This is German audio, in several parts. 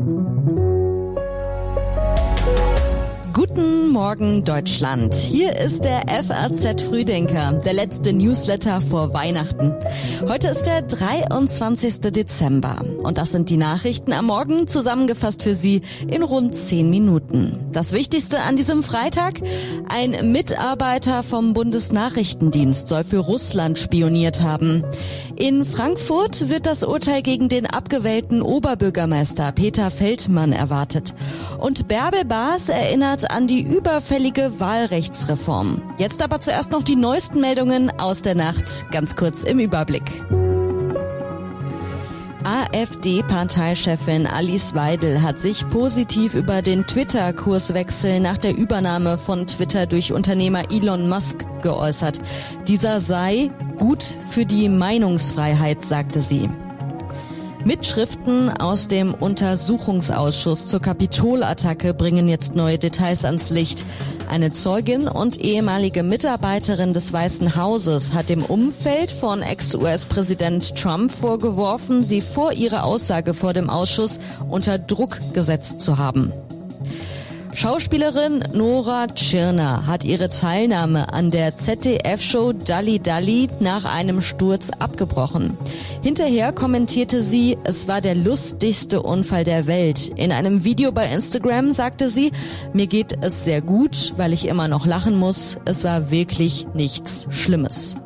Thank you. Guten Morgen Deutschland. Hier ist der FAZ Frühdenker, der letzte Newsletter vor Weihnachten. Heute ist der 23. Dezember und das sind die Nachrichten am Morgen zusammengefasst für Sie in rund 10 Minuten. Das Wichtigste an diesem Freitag? Ein Mitarbeiter vom Bundesnachrichtendienst soll für Russland spioniert haben. In Frankfurt wird das Urteil gegen den abgewählten Oberbürgermeister Peter Feldmann erwartet. Und Bärbel Baas erinnert an die überfällige Wahlrechtsreform. Jetzt aber zuerst noch die neuesten Meldungen aus der Nacht, ganz kurz im Überblick. AfD-Parteichefin Alice Weidel hat sich positiv über den Twitter-Kurswechsel nach der Übernahme von Twitter durch Unternehmer Elon Musk geäußert. Dieser sei gut für die Meinungsfreiheit, sagte sie. Mitschriften aus dem Untersuchungsausschuss zur Kapitolattacke bringen jetzt neue Details ans Licht. Eine Zeugin und ehemalige Mitarbeiterin des Weißen Hauses hat dem Umfeld von Ex-US-Präsident Trump vorgeworfen, sie vor ihrer Aussage vor dem Ausschuss unter Druck gesetzt zu haben. Schauspielerin Nora Tschirner hat ihre Teilnahme an der ZDF-Show Dalli Dalli nach einem Sturz abgebrochen. Hinterher kommentierte sie, es war der lustigste Unfall der Welt. In einem Video bei Instagram sagte sie, mir geht es sehr gut, weil ich immer noch lachen muss. Es war wirklich nichts Schlimmes.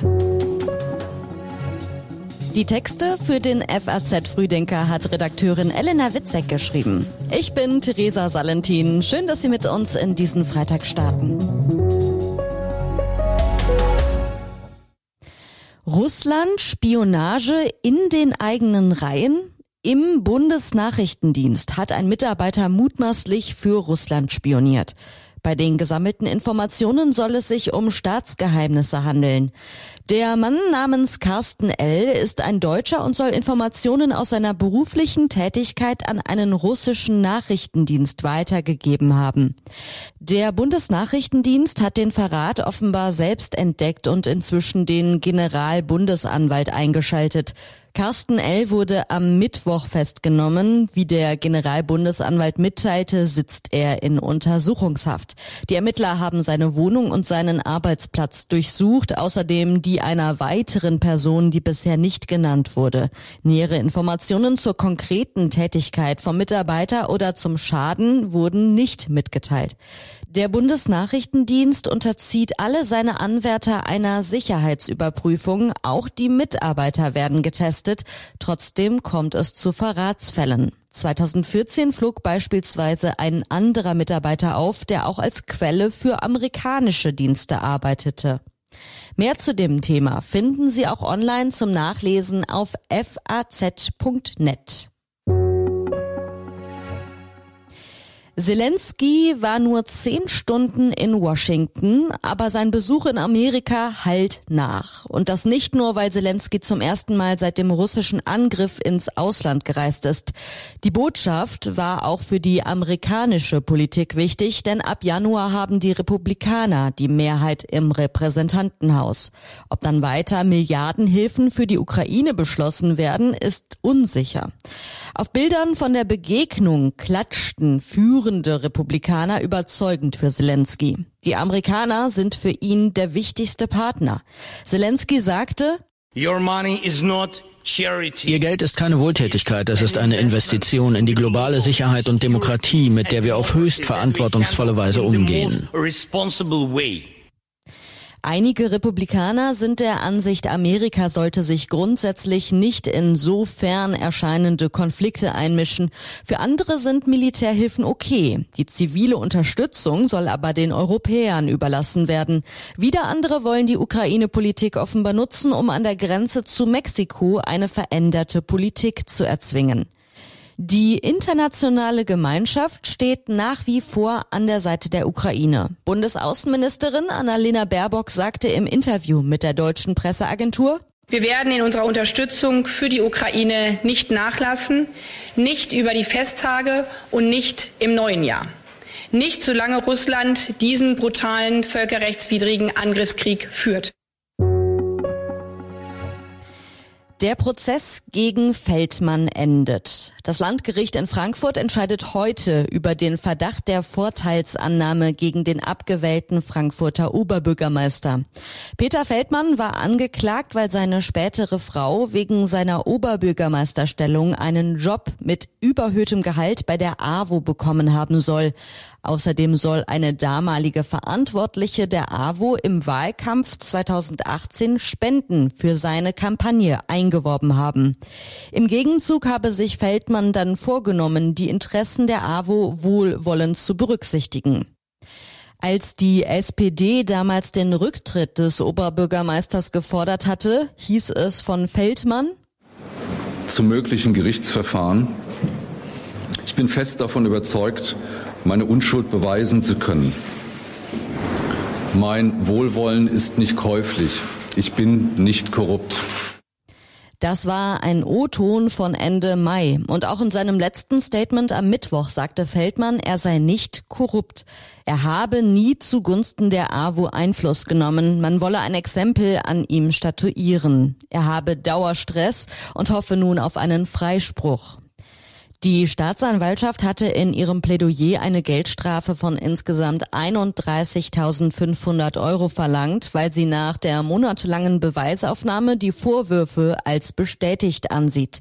Die Texte für den FAZ Frühdenker hat Redakteurin Elena Witzek geschrieben. Ich bin Theresa Salentin. Schön, dass Sie mit uns in diesen Freitag starten. Russland Spionage in den eigenen Reihen? Im Bundesnachrichtendienst hat ein Mitarbeiter mutmaßlich für Russland spioniert. Bei den gesammelten Informationen soll es sich um Staatsgeheimnisse handeln. Der Mann namens Carsten L. ist ein Deutscher und soll Informationen aus seiner beruflichen Tätigkeit an einen russischen Nachrichtendienst weitergegeben haben. Der Bundesnachrichtendienst hat den Verrat offenbar selbst entdeckt und inzwischen den Generalbundesanwalt eingeschaltet. Carsten L. wurde am Mittwoch festgenommen. Wie der Generalbundesanwalt mitteilte, sitzt er in Untersuchungshaft. Die Ermittler haben seine Wohnung und seinen Arbeitsplatz durchsucht, außerdem die einer weiteren Person, die bisher nicht genannt wurde. Nähere Informationen zur konkreten Tätigkeit vom Mitarbeiter oder zum Schaden wurden nicht mitgeteilt. Der Bundesnachrichtendienst unterzieht alle seine Anwärter einer Sicherheitsüberprüfung. Auch die Mitarbeiter werden getestet. Trotzdem kommt es zu Verratsfällen. 2014 flog beispielsweise ein anderer Mitarbeiter auf, der auch als Quelle für amerikanische Dienste arbeitete. Mehr zu dem Thema finden Sie auch online zum Nachlesen auf faz.net. Zelensky war nur zehn Stunden in Washington, aber sein Besuch in Amerika halt nach. Und das nicht nur, weil Zelensky zum ersten Mal seit dem russischen Angriff ins Ausland gereist ist. Die Botschaft war auch für die amerikanische Politik wichtig, denn ab Januar haben die Republikaner die Mehrheit im Repräsentantenhaus. Ob dann weiter Milliardenhilfen für die Ukraine beschlossen werden, ist unsicher. Auf Bildern von der Begegnung klatschten führende Republikaner überzeugend für Zelensky. Die Amerikaner sind für ihn der wichtigste Partner. Zelensky sagte, Your money is not Ihr Geld ist keine Wohltätigkeit, es ist eine Investition in die globale Sicherheit und Demokratie, mit der wir auf höchst verantwortungsvolle Weise umgehen. Einige Republikaner sind der Ansicht, Amerika sollte sich grundsätzlich nicht in so fern erscheinende Konflikte einmischen. Für andere sind Militärhilfen okay. Die zivile Unterstützung soll aber den Europäern überlassen werden. Wieder andere wollen die Ukraine-Politik offenbar nutzen, um an der Grenze zu Mexiko eine veränderte Politik zu erzwingen. Die internationale Gemeinschaft steht nach wie vor an der Seite der Ukraine. Bundesaußenministerin Annalena Baerbock sagte im Interview mit der deutschen Presseagentur, wir werden in unserer Unterstützung für die Ukraine nicht nachlassen, nicht über die Festtage und nicht im neuen Jahr. Nicht solange Russland diesen brutalen völkerrechtswidrigen Angriffskrieg führt. Der Prozess gegen Feldmann endet. Das Landgericht in Frankfurt entscheidet heute über den Verdacht der Vorteilsannahme gegen den abgewählten Frankfurter Oberbürgermeister. Peter Feldmann war angeklagt, weil seine spätere Frau wegen seiner Oberbürgermeisterstellung einen Job mit überhöhtem Gehalt bei der AWO bekommen haben soll. Außerdem soll eine damalige Verantwortliche der AWO im Wahlkampf 2018 Spenden für seine Kampagne eingeworben haben. Im Gegenzug habe sich Feldmann dann vorgenommen, die Interessen der AWO wohlwollend zu berücksichtigen. Als die SPD damals den Rücktritt des Oberbürgermeisters gefordert hatte, hieß es von Feldmann, zum möglichen Gerichtsverfahren. Ich bin fest davon überzeugt, meine Unschuld beweisen zu können. Mein Wohlwollen ist nicht käuflich. Ich bin nicht korrupt. Das war ein O-Ton von Ende Mai. Und auch in seinem letzten Statement am Mittwoch sagte Feldmann, er sei nicht korrupt. Er habe nie zugunsten der AWO Einfluss genommen. Man wolle ein Exempel an ihm statuieren. Er habe Dauerstress und hoffe nun auf einen Freispruch. Die Staatsanwaltschaft hatte in ihrem Plädoyer eine Geldstrafe von insgesamt 31.500 Euro verlangt, weil sie nach der monatelangen Beweisaufnahme die Vorwürfe als bestätigt ansieht.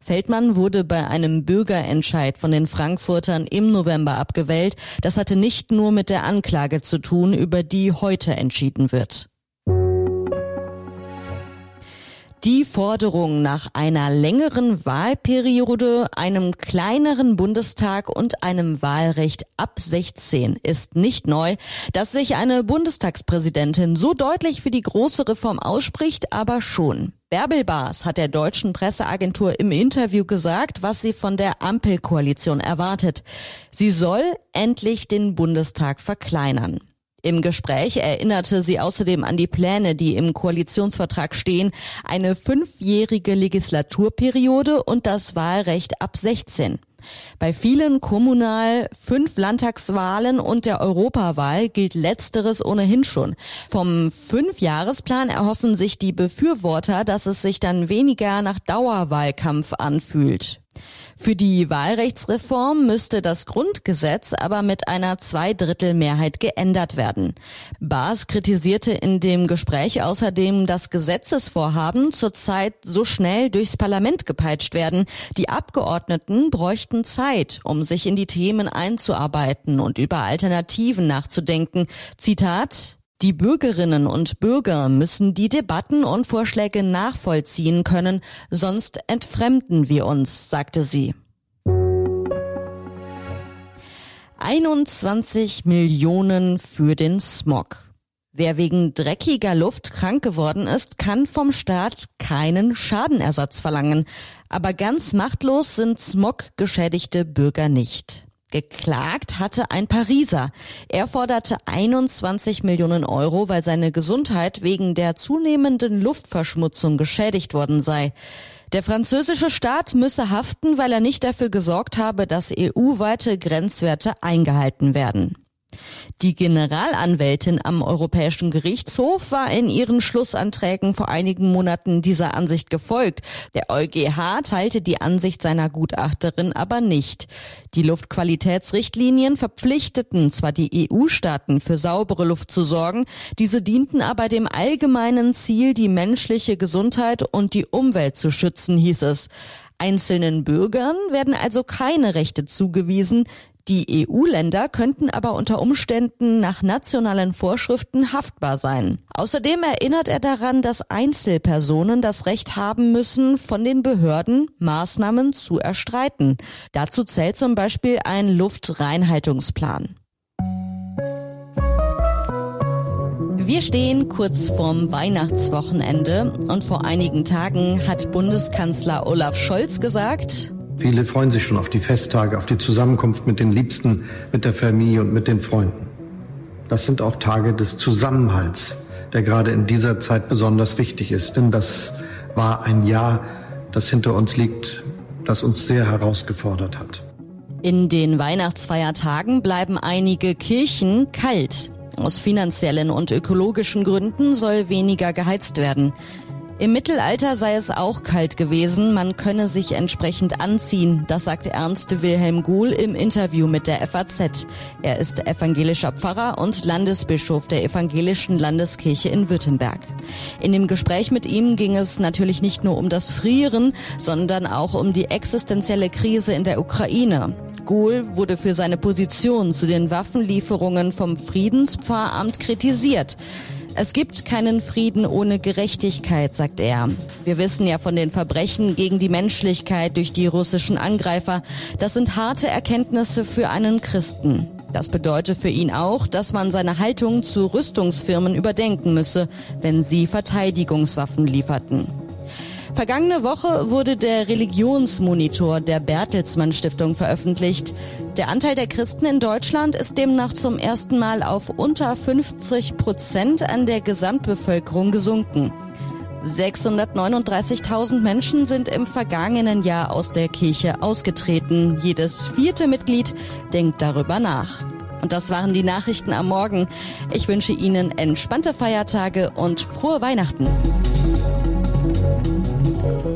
Feldmann wurde bei einem Bürgerentscheid von den Frankfurtern im November abgewählt. Das hatte nicht nur mit der Anklage zu tun, über die heute entschieden wird. Die Forderung nach einer längeren Wahlperiode, einem kleineren Bundestag und einem Wahlrecht ab 16 ist nicht neu. Dass sich eine Bundestagspräsidentin so deutlich für die große Reform ausspricht, aber schon. Bärbel Baas hat der deutschen Presseagentur im Interview gesagt, was sie von der Ampelkoalition erwartet. Sie soll endlich den Bundestag verkleinern. Im Gespräch erinnerte sie außerdem an die Pläne, die im Koalitionsvertrag stehen, eine fünfjährige Legislaturperiode und das Wahlrecht ab 16. Bei vielen Kommunal-, fünf Landtagswahlen und der Europawahl gilt letzteres ohnehin schon. Vom Fünfjahresplan erhoffen sich die Befürworter, dass es sich dann weniger nach Dauerwahlkampf anfühlt. Für die Wahlrechtsreform müsste das Grundgesetz aber mit einer Zweidrittelmehrheit geändert werden. Baas kritisierte in dem Gespräch außerdem, dass Gesetzesvorhaben zurzeit so schnell durchs Parlament gepeitscht werden. Die Abgeordneten bräuchten Zeit, um sich in die Themen einzuarbeiten und über Alternativen nachzudenken. Zitat die Bürgerinnen und Bürger müssen die Debatten und Vorschläge nachvollziehen können, sonst entfremden wir uns, sagte sie. 21 Millionen für den Smog. Wer wegen dreckiger Luft krank geworden ist, kann vom Staat keinen Schadenersatz verlangen. Aber ganz machtlos sind Smog-geschädigte Bürger nicht. Geklagt hatte ein Pariser. Er forderte 21 Millionen Euro, weil seine Gesundheit wegen der zunehmenden Luftverschmutzung geschädigt worden sei. Der französische Staat müsse haften, weil er nicht dafür gesorgt habe, dass EU-weite Grenzwerte eingehalten werden. Die Generalanwältin am Europäischen Gerichtshof war in ihren Schlussanträgen vor einigen Monaten dieser Ansicht gefolgt. Der EuGH teilte die Ansicht seiner Gutachterin aber nicht. Die Luftqualitätsrichtlinien verpflichteten zwar die EU-Staaten für saubere Luft zu sorgen, diese dienten aber dem allgemeinen Ziel, die menschliche Gesundheit und die Umwelt zu schützen, hieß es. Einzelnen Bürgern werden also keine Rechte zugewiesen, die EU-Länder könnten aber unter Umständen nach nationalen Vorschriften haftbar sein. Außerdem erinnert er daran, dass Einzelpersonen das Recht haben müssen, von den Behörden Maßnahmen zu erstreiten. Dazu zählt zum Beispiel ein Luftreinhaltungsplan. Wir stehen kurz vorm Weihnachtswochenende und vor einigen Tagen hat Bundeskanzler Olaf Scholz gesagt, Viele freuen sich schon auf die Festtage, auf die Zusammenkunft mit den Liebsten, mit der Familie und mit den Freunden. Das sind auch Tage des Zusammenhalts, der gerade in dieser Zeit besonders wichtig ist. Denn das war ein Jahr, das hinter uns liegt, das uns sehr herausgefordert hat. In den Weihnachtsfeiertagen bleiben einige Kirchen kalt. Aus finanziellen und ökologischen Gründen soll weniger geheizt werden. Im Mittelalter sei es auch kalt gewesen, man könne sich entsprechend anziehen, das sagte Ernst Wilhelm Guhl im Interview mit der FAZ. Er ist evangelischer Pfarrer und Landesbischof der evangelischen Landeskirche in Württemberg. In dem Gespräch mit ihm ging es natürlich nicht nur um das Frieren, sondern auch um die existenzielle Krise in der Ukraine. Guhl wurde für seine Position zu den Waffenlieferungen vom Friedenspfarramt kritisiert. Es gibt keinen Frieden ohne Gerechtigkeit, sagt er. Wir wissen ja von den Verbrechen gegen die Menschlichkeit durch die russischen Angreifer. Das sind harte Erkenntnisse für einen Christen. Das bedeutet für ihn auch, dass man seine Haltung zu Rüstungsfirmen überdenken müsse, wenn sie Verteidigungswaffen lieferten. Vergangene Woche wurde der Religionsmonitor der Bertelsmann Stiftung veröffentlicht. Der Anteil der Christen in Deutschland ist demnach zum ersten Mal auf unter 50 Prozent an der Gesamtbevölkerung gesunken. 639.000 Menschen sind im vergangenen Jahr aus der Kirche ausgetreten. Jedes vierte Mitglied denkt darüber nach. Und das waren die Nachrichten am Morgen. Ich wünsche Ihnen entspannte Feiertage und frohe Weihnachten. Thank you.